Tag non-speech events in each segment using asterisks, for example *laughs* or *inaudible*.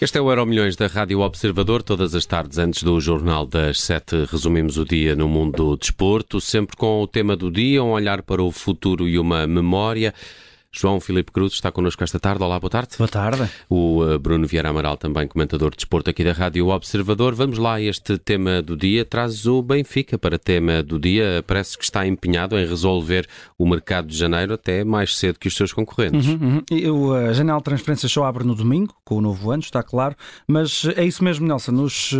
Este é o Euro Milhões da Rádio Observador. Todas as tardes, antes do Jornal das Sete, resumimos o dia no mundo do desporto, sempre com o tema do dia, um olhar para o futuro e uma memória. João Filipe Cruz está connosco esta tarde. Olá, boa tarde. Boa tarde. O uh, Bruno Vieira Amaral, também comentador de desporto aqui da Rádio Observador. Vamos lá, este tema do dia. Traz o Benfica para tema do dia. Parece que está empenhado em resolver o mercado de janeiro até mais cedo que os seus concorrentes. Uhum, uhum. a janela de transferência só abre no domingo, com o novo ano, está claro. Mas é isso mesmo, Nelson. Os uh,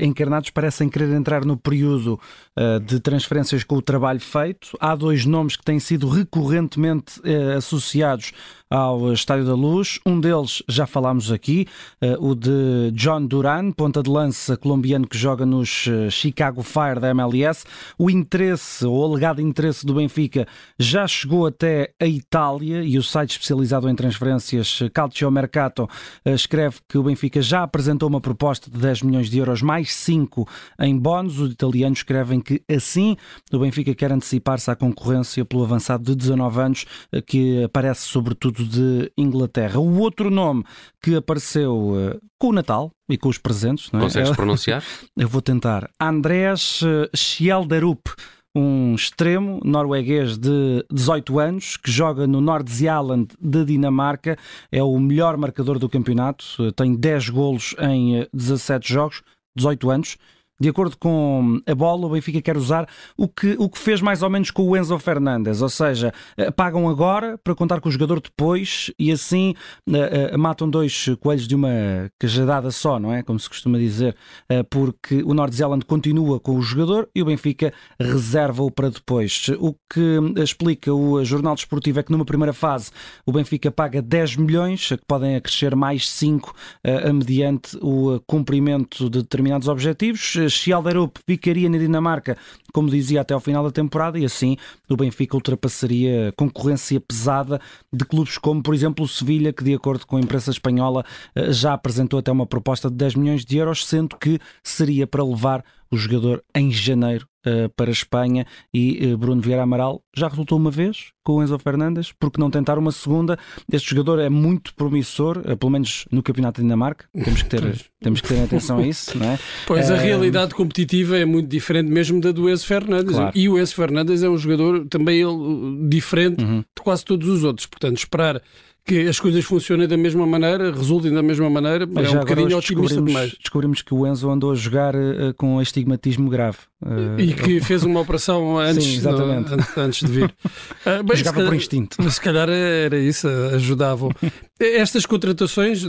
encarnados parecem querer entrar no período uh, de transferências com o trabalho feito. Há dois nomes que têm sido recorrentemente associados associados ao Estádio da Luz. Um deles já falámos aqui, uh, o de John Duran, ponta de lança colombiano que joga nos uh, Chicago Fire da MLS. O interesse, ou alegado interesse do Benfica, já chegou até a Itália e o site especializado em transferências Calcio Mercato escreve que o Benfica já apresentou uma proposta de 10 milhões de euros mais 5 em bónus. Os italianos escrevem que assim o Benfica quer antecipar-se à concorrência pelo avançado de 19 anos que aparece sobretudo de Inglaterra. O outro nome que apareceu uh, com o Natal e com os presentes, não é? Consegues pronunciar? *laughs* Eu vou tentar. Andrés uh, Schjelderup um extremo norueguês de 18 anos que joga no Nordzealand de Dinamarca, é o melhor marcador do campeonato, uh, tem 10 golos em 17 jogos, 18 anos de acordo com a bola, o Benfica quer usar o que, o que fez mais ou menos com o Enzo Fernandes, ou seja, eh, pagam agora para contar com o jogador depois e assim uh, uh, matam dois coelhos de uma cajadada só, não é? Como se costuma dizer, uh, porque o Norte Zealand continua com o jogador e o Benfica reserva-o para depois. O que explica o Jornal Desportivo é que numa primeira fase o Benfica paga 10 milhões, que podem acrescer mais 5 uh, mediante o cumprimento de determinados objetivos Schjelderup ficaria na Dinamarca, como dizia, até ao final da temporada e assim o Benfica ultrapassaria concorrência pesada de clubes como, por exemplo, o Sevilha, que de acordo com a imprensa espanhola eh, já apresentou até uma proposta de 10 milhões de euros, sendo que seria para levar o jogador em janeiro uh, para a Espanha e uh, Bruno Vieira Amaral já resultou uma vez com o Enzo Fernandes, porque não tentar uma segunda? Este jogador é muito promissor, uh, pelo menos no Campeonato de Dinamarca, *laughs* temos que ter, temos que ter atenção a isso, não é? Pois a realidade competitiva é muito diferente mesmo da do Enzo Fernandes claro. e o Enzo Fernandes é um jogador também ele, diferente uhum. de quase todos os outros, portanto esperar que as coisas funcionem da mesma maneira, resultem da mesma maneira, Mas é um bocadinho otimista demais. Descobrimos que o Enzo andou a jogar uh, com estigmatismo grave. Uh, e que fez uma operação *laughs* antes, Sim, exatamente. No, antes de vir. Uh, *laughs* bem, Jogava calhar, por instinto. Se calhar era isso, ajudavam. *laughs* Estas contratações,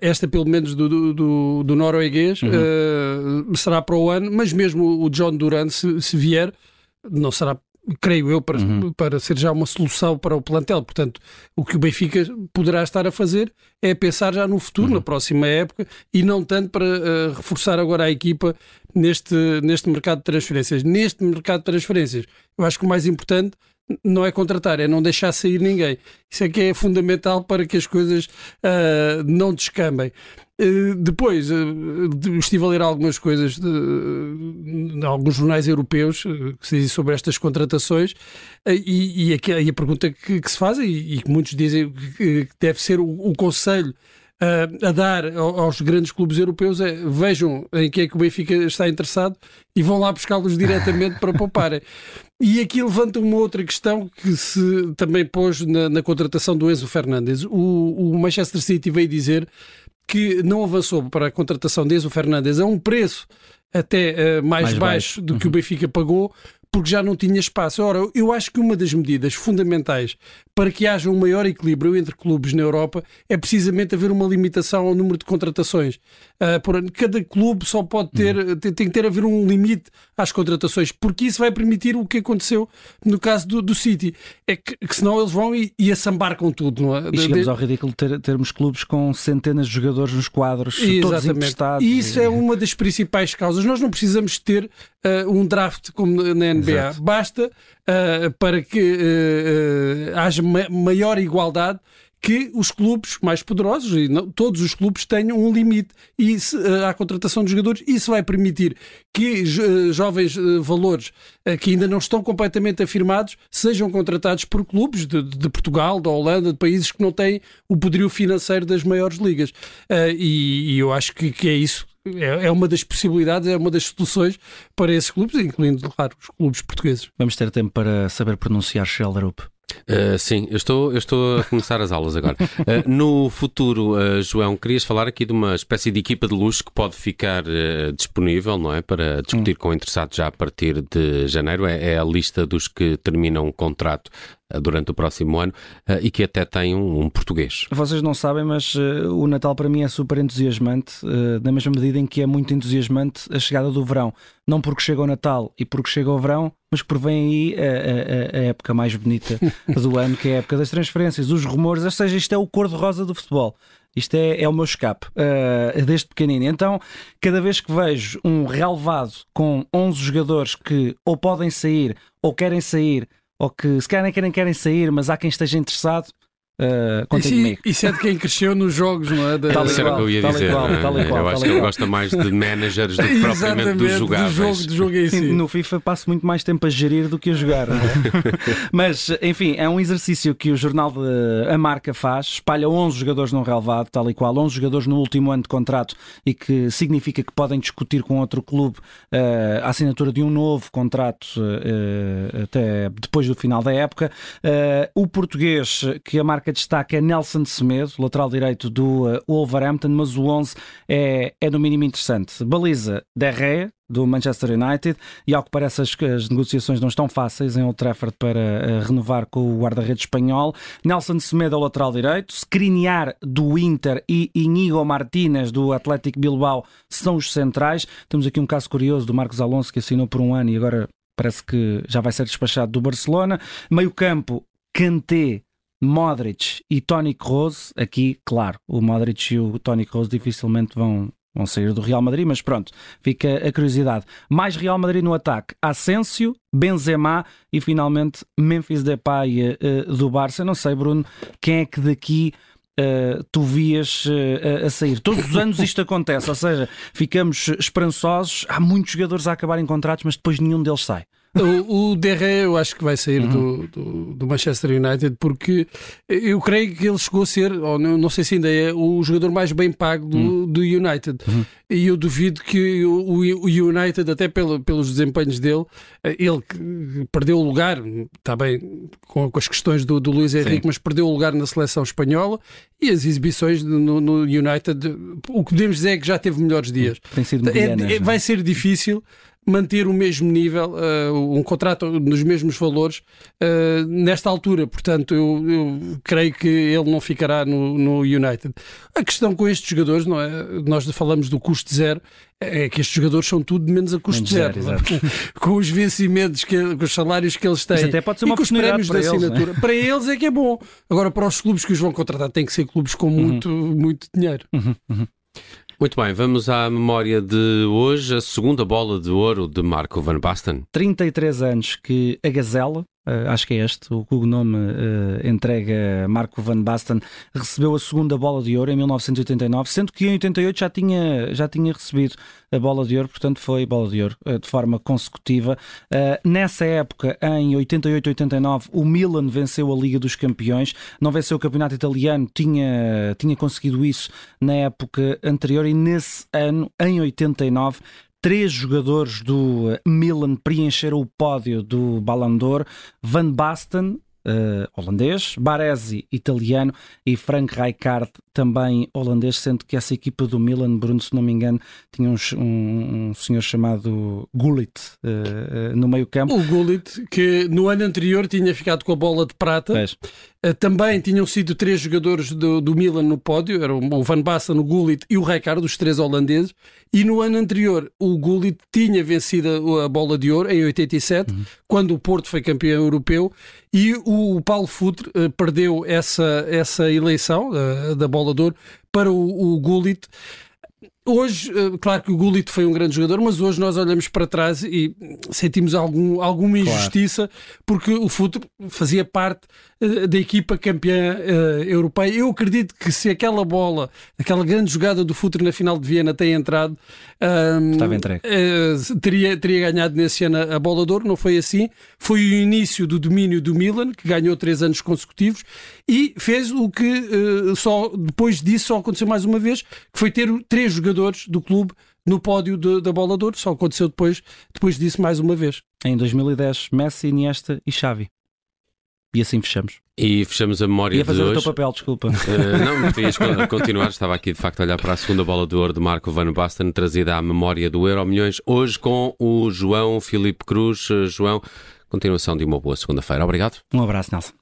esta pelo menos do, do, do norueguês, uhum. uh, será para o ano, mas mesmo o John Durant, se, se vier, não será creio eu, para, uhum. para ser já uma solução para o plantel. Portanto, o que o Benfica poderá estar a fazer é pensar já no futuro, uhum. na próxima época, e não tanto para uh, reforçar agora a equipa neste, neste mercado de transferências. Neste mercado de transferências, eu acho que o mais importante não é contratar, é não deixar sair ninguém. Isso é que é fundamental para que as coisas uh, não descambem. Uh, depois, uh, estive a ler algumas coisas de, de alguns jornais europeus que se dizem sobre estas contratações e, e, a, e, a, pergunta que, que se faz, e, e, que muitos dizem que deve ser o, o conselho a dar aos grandes clubes europeus é vejam em que é que o Benfica está interessado e vão lá buscá-los diretamente para pouparem. *laughs* E aqui levanta uma outra questão que se também pôs na, na contratação do Enzo Fernandes. O, o, Manchester City veio dizer que não avançou para a contratação de Enzo Fernandes a um preço até uh, mais, mais, baixo, baixo do que uhum. o Benfica pagou, porque já não tinha espaço. Ora, eu acho que uma das medidas fundamentais para que haja um maior equilíbrio entre clubes na Europa é precisamente haver uma limitação ao número de contratações. Uh, por ano. Cada clube só pode ter, uhum. tem, tem, que ter haver um limite às contratações, porque isso vai permitir o que aconteceu no caso do, do City. É que, que senão eles vão e, e assambar com tudo, não é? E chegamos de... ao ridículo ter, termos clubes com centenas de jogadores nos quadros, Exatamente. todos emprestados. E isso é uma das principais causas. Nós não precisamos ter uh, um draft como na NBA. Exato. Basta uh, para que uh, haja ma maior igualdade que os clubes mais poderosos, e não, todos os clubes, tenham um limite e se, uh, à contratação de jogadores. Isso vai permitir que uh, jovens uh, valores que ainda não estão completamente afirmados sejam contratados por clubes de, de, Portugal, da Holanda, de países que não têm o poderio financeiro das maiores ligas. E, e, eu acho que, que é isso é, é uma das possibilidades, é uma das soluções para esses clubes, incluindo, claro, os clubes portugueses. Vamos ter tempo para saber pronunciar Schelderup. Uh, sim, eu estou, eu estou a começar as aulas agora. Uh, no futuro, uh, João, querias falar aqui de uma espécie de equipa de luxo que pode ficar disponível, não é? Para discutir hum. com interessados já a partir de janeiro. É, é, a lista dos que terminam o contrato durante o próximo ano uh, e que até tem um, um, português. Vocês não sabem, mas uh, o Natal para mim é super entusiasmante, na mesma medida em que é muito entusiasmante a chegada do verão. Não porque chega o Natal e porque chega o verão, mas porque vem aí a, a, a época mais bonita *laughs* do ano, que é a época das transferências, os rumores, ou seja, isto é o cor-de-rosa do futebol. Isto é, é o meu escape, uh, desde pequenino. Então, cada vez que vejo um relevado com 11 jogadores que ou podem sair ou querem sair ou que se calhar nem querem sair, mas há quem esteja interessado, Uh, isso, comigo. isso é de quem cresceu nos jogos, não é? Da... Tal Isso era o que eu ia dizer. Igual, é? eu acho que ele gosta mais de managers do que *laughs* propriamente dos jogadores. Do jogo, do jogo em si. No FIFA passo muito mais tempo a gerir do que a jogar. É? *laughs* Mas, enfim, é um exercício que o jornal de, A Marca faz. Espalha 11 jogadores num relevado, tal e qual. 11 jogadores no último ano de contrato e que significa que podem discutir com outro clube uh, a assinatura de um novo contrato uh, até depois do final da época. o português que a marca marca de destaque é Nelson Semedo, lateral direito do uh, Wolverhampton, mas o 11 é, é no mínimo interessante. Baliza Derrea, do Manchester United e ao que parece as, as, negociações não estão fáceis em Old Trafford para uh, renovar com o guarda-redes espanhol. Nelson Semedo ao lateral direito, Skriniar do Inter e Inigo Martínez do Atlético Bilbao são os centrais. Temos aqui um caso curioso do Marcos Alonso que assinou por um ano e agora parece que já vai ser despachado do Barcelona. Meio campo, Kanté Modric e Toni Kroos, aqui, claro, o Modric e o Toni Kroos dificilmente vão, vão sair do Real Madrid, mas pronto, fica a curiosidade. Mais Real Madrid no ataque, Asensio, Benzema e finalmente Memphis Depay uh, do Barça. Não sei, Bruno, quem é que daqui Uh, tu vias uh, a sair. Todos os anos isto acontece, ou seja, ficamos esperançosos, há muitos jogadores a acabarem contratos, mas depois nenhum deles sai. O, o Derré eu acho que vai sair uhum. do, do, do, Manchester United porque eu creio que ele chegou a ser, ou não, não sei se ainda é, o jogador mais bem pago do, uhum. do United. Uhum. E eu duvido que o, o United, até pelo, pelos desempenhos dele, ele perdeu o lugar, está bem com, com as questões do, do Luís Henrique, Sim. mas perdeu o lugar na seleção espanhola e as exibições no, no, United, o que podemos dizer é que já teve melhores dias. Tem sido é, é, vai ser difícil manter o mesmo nível, uh, um contrato nos mesmos valores uh, nesta altura. Portanto, eu, eu, creio que ele não ficará no, no, United. A questão com estes jogadores, não é? Nós falamos do custo zero, é que estes jogadores são tudo menos a custo menos zero. zero *laughs* com os vencimentos, que, com os salários que eles têm até pode ser uma e com os prémios da assinatura. Eles, para eles é que é bom. Agora, para os clubes que os vão contratar, tem que ser clubes com uhum. muito, muito dinheiro. Uhum, uhum. Muito bem, vamos à memória de hoje, a segunda bola de ouro de Marco Van Basten. 33 anos que a Gazela, Uh, acho que é este, o cognome uh, entrega Marco Van Basten, recebeu a segunda bola de ouro em 1989, sendo que em 88 já tinha, já tinha recebido a bola de ouro, portanto foi bola de ouro uh, de forma consecutiva. nessa época, em 88-89, o Milan venceu a Liga dos Campeões, não venceu o campeonato italiano, tinha, tinha conseguido isso na época anterior e nesse ano, em 89, três jogadores do eh, Milan preencheram o pódio do Ballon d'Or. Van Basten, uh, holandês, Baresi, italiano e Frank Rijkaard, também holandês, sendo que essa equipa do Milan, Bruno, se não me engano, tinha um, um, um senhor chamado Gullit uh, uh, no meio campo. O Gullit, que no ano anterior tinha ficado com a bola de prata. Também tinham sido três jogadores do, do Milan no pódio, eram o Van Basten, o Gullit e o Rijkaard, os três holandeses. E no ano anterior, o Gullit tinha vencido a bola de ouro, em 87, uhum. quando o Porto foi campeão europeu, e o Paulo Futre uh, perdeu essa, essa eleição uh, da bola de ouro para o, o Gullit. Hoje, uh, claro que o Gullit foi um grande jogador, mas hoje nós olhamos para trás e sentimos algum, alguma injustiça claro. porque o futebol fazia parte uh, da equipa campeã uh, europeia. Eu acredito que se aquela bola, aquela grande jogada do futebol na final de Viena tem entrado, Estava entregue. teria, teria ganhado nesse ano a bola de ouro, não foi assim. Foi o início do domínio do Milan, que ganhou três anos consecutivos e fez o que só depois disso só aconteceu mais uma vez, que foi ter três jogadores do clube no pódio de, da bola de ouro. Só aconteceu depois, depois disso mais uma vez. Em 2010, Messi, Iniesta e Xavi. E assim fechamos. E fechamos a memória Ia fazer de hoje. o teu papel, desculpa. Uh, não, podias continuar. Estava aqui de facto a olhar para a segunda bola de ouro de Marco Van Basten, trazida à memória do Euro Milhões, hoje com o João Filipe Cruz. Uh, João, continuação de uma boa segunda-feira. Obrigado. Um abraço, Nelson.